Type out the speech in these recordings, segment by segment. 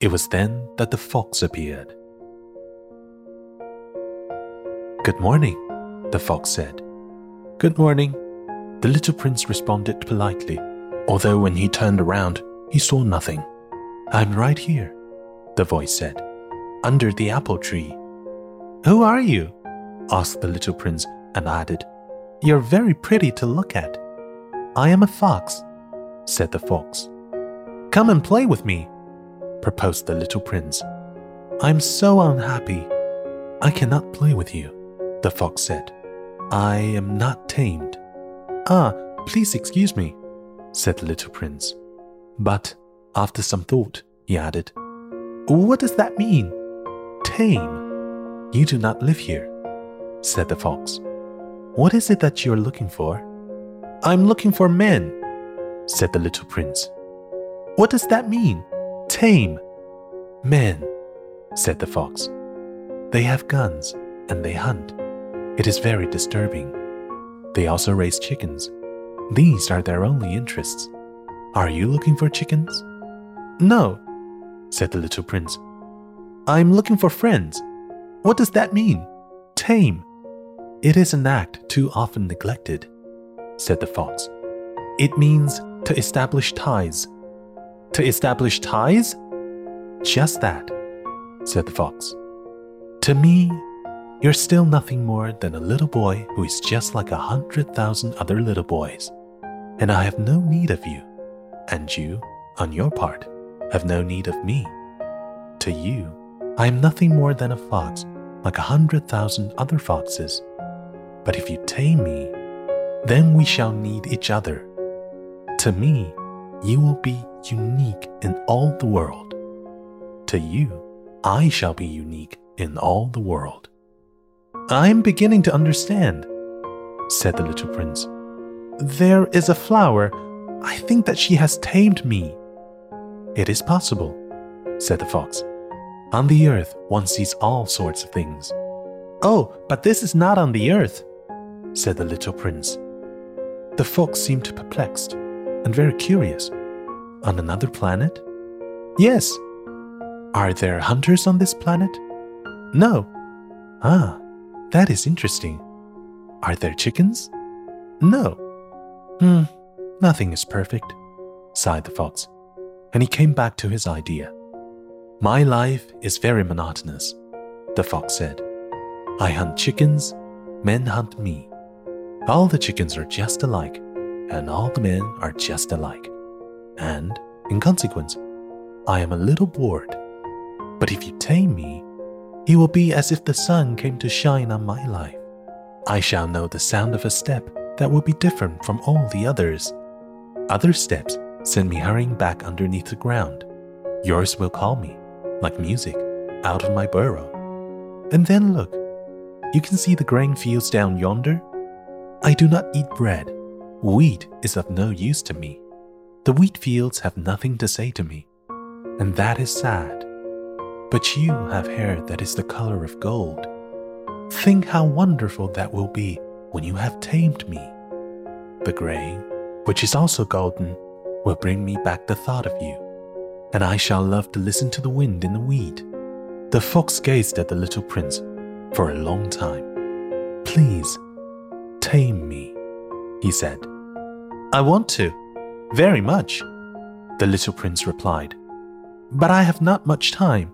It was then that the fox appeared. Good morning, the fox said. Good morning, the little prince responded politely, although when he turned around, he saw nothing. I'm right here, the voice said, under the apple tree. Who are you? asked the little prince and added, You're very pretty to look at. I am a fox, said the fox. Come and play with me, proposed the little prince. I'm so unhappy. I cannot play with you, the fox said. I am not tamed. Ah, please excuse me, said the little prince. But after some thought, he added, What does that mean? Tame. You do not live here, said the fox. What is it that you're looking for? I'm looking for men, said the little prince. What does that mean? Tame. Men, said the fox. They have guns and they hunt. It is very disturbing. They also raise chickens. These are their only interests. Are you looking for chickens? No, said the little prince. I'm looking for friends. What does that mean? Tame. It is an act too often neglected, said the fox. It means to establish ties. To establish ties? Just that, said the fox. To me, you're still nothing more than a little boy who is just like a hundred thousand other little boys. And I have no need of you. And you, on your part, have no need of me. To you, I am nothing more than a fox like a hundred thousand other foxes. But if you tame me, then we shall need each other. To me, you will be unique in all the world. To you, I shall be unique in all the world. I am beginning to understand, said the little prince. There is a flower. I think that she has tamed me. It is possible, said the fox. On the earth, one sees all sorts of things. Oh, but this is not on the earth, said the little prince. The fox seemed perplexed and very curious. On another planet? Yes. Are there hunters on this planet? No. Ah, that is interesting. Are there chickens? No. Hmm, nothing is perfect, sighed the fox, and he came back to his idea. My life is very monotonous, the fox said. I hunt chickens, men hunt me. All the chickens are just alike, and all the men are just alike. And, in consequence, I am a little bored. But if you tame me, it will be as if the sun came to shine on my life. I shall know the sound of a step that will be different from all the others. Other steps send me hurrying back underneath the ground. Yours will call me, like music, out of my burrow. And then look, you can see the grain fields down yonder? I do not eat bread. Wheat is of no use to me. The wheat fields have nothing to say to me, and that is sad. But you have hair that is the color of gold. Think how wonderful that will be when you have tamed me. The gray, which is also golden, will bring me back the thought of you, and I shall love to listen to the wind in the wheat. The fox gazed at the little prince for a long time. Please, tame me, he said. I want to, very much, the little prince replied. But I have not much time.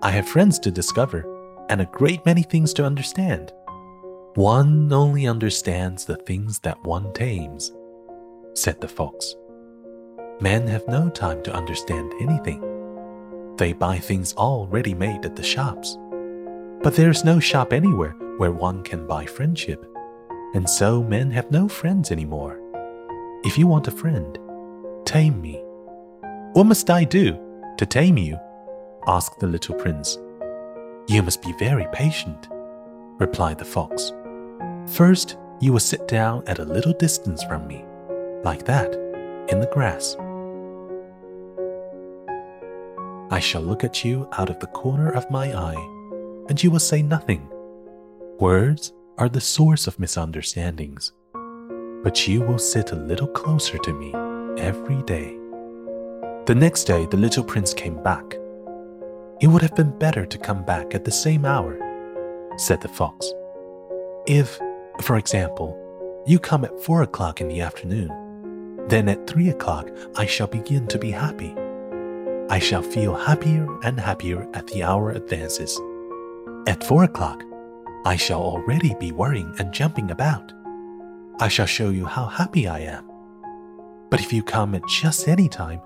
I have friends to discover and a great many things to understand. One only understands the things that one tames, said the fox. Men have no time to understand anything. They buy things all ready made at the shops. But there is no shop anywhere where one can buy friendship, and so men have no friends anymore. If you want a friend, tame me. What must I do to tame you? asked the little prince. You must be very patient, replied the fox. First, you will sit down at a little distance from me, like that, in the grass. I shall look at you out of the corner of my eye, and you will say nothing. Words are the source of misunderstandings, but you will sit a little closer to me every day. The next day, the little prince came back it would have been better to come back at the same hour, said the fox. If, for example, you come at four o'clock in the afternoon, then at three o'clock I shall begin to be happy. I shall feel happier and happier as the hour advances. At four o'clock, I shall already be worrying and jumping about. I shall show you how happy I am. But if you come at just any time,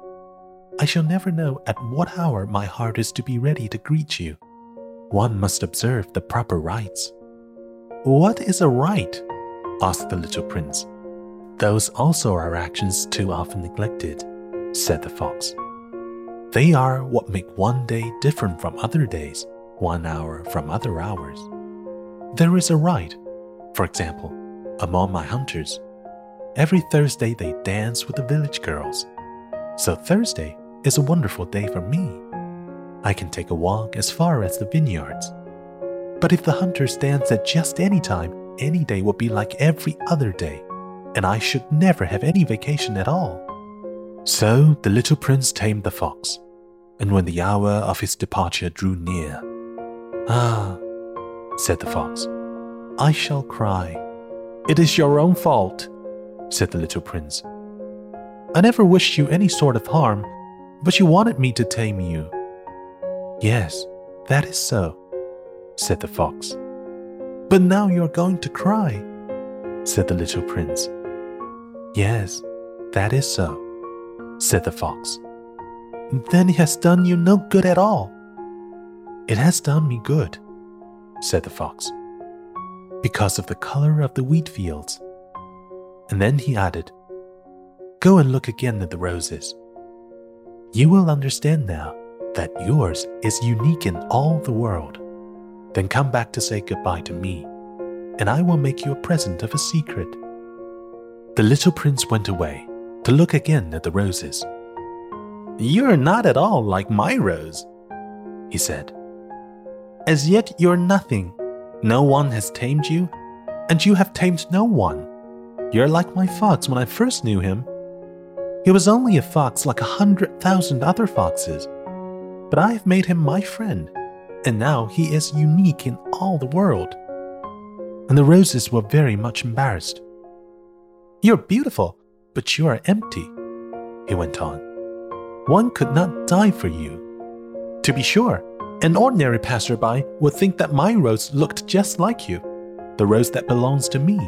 I shall never know at what hour my heart is to be ready to greet you. One must observe the proper rites. What is a rite? asked the little prince. Those also are actions too often neglected, said the fox. They are what make one day different from other days, one hour from other hours. There is a rite, for example, among my hunters. Every Thursday they dance with the village girls. So Thursday is a wonderful day for me. I can take a walk as far as the vineyards. But if the hunters dance at just any time, any day would be like every other day, and I should never have any vacation at all. So the little prince tamed the fox, and when the hour of his departure drew near, Ah, said the fox, I shall cry. It is your own fault, said the little prince. I never wished you any sort of harm, but you wanted me to tame you. Yes, that is so, said the fox. But now you're going to cry, said the little prince. Yes, that is so, said the fox. Then it has done you no good at all. It has done me good, said the fox, because of the color of the wheat fields. And then he added, Go and look again at the roses. You will understand now that yours is unique in all the world. Then come back to say goodbye to me, and I will make you a present of a secret. The little prince went away to look again at the roses. You're not at all like my rose, he said. As yet you're nothing. No one has tamed you, and you have tamed no one. You're like my fox when I first knew him. He was only a fox like a hundred thousand other foxes, but I have made him my friend, and now he is unique in all the world. And the roses were very much embarrassed. You're beautiful, but you are empty, he went on. One could not die for you. To be sure, an ordinary passerby would think that my rose looked just like you, the rose that belongs to me.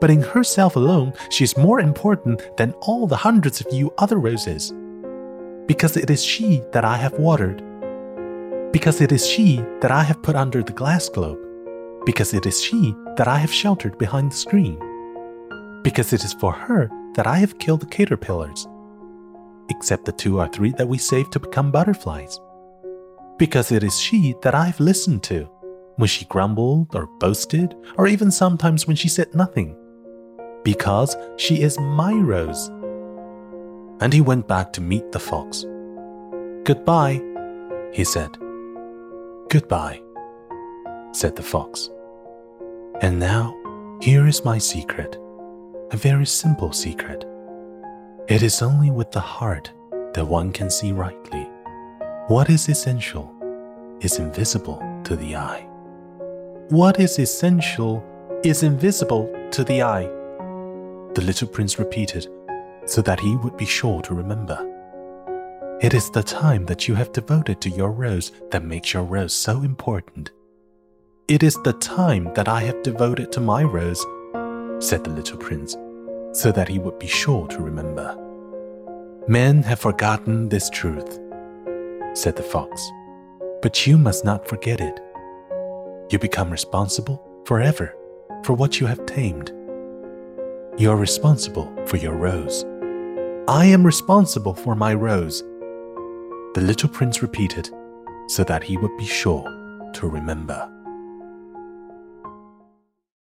But in herself alone, she is more important than all the hundreds of you other roses. Because it is she that I have watered. Because it is she that I have put under the glass globe. Because it is she that I have sheltered behind the screen. Because it is for her that I have killed the caterpillars. Except the two or three that we saved to become butterflies because it is she that I've listened to when she grumbled or boasted, or even sometimes when she said nothing, because she is my rose. And he went back to meet the fox. Goodbye, he said. Goodbye, said the fox. And now, here is my secret, a very simple secret. It is only with the heart that one can see rightly. What is essential is invisible to the eye. What is essential is invisible to the eye, the little prince repeated, so that he would be sure to remember. It is the time that you have devoted to your rose that makes your rose so important. It is the time that I have devoted to my rose, said the little prince, so that he would be sure to remember. Men have forgotten this truth said the fox. But you must not forget it. You become responsible forever for what you have tamed. You are responsible for your rose. I am responsible for my rose. The little prince repeated so that he would be sure to remember.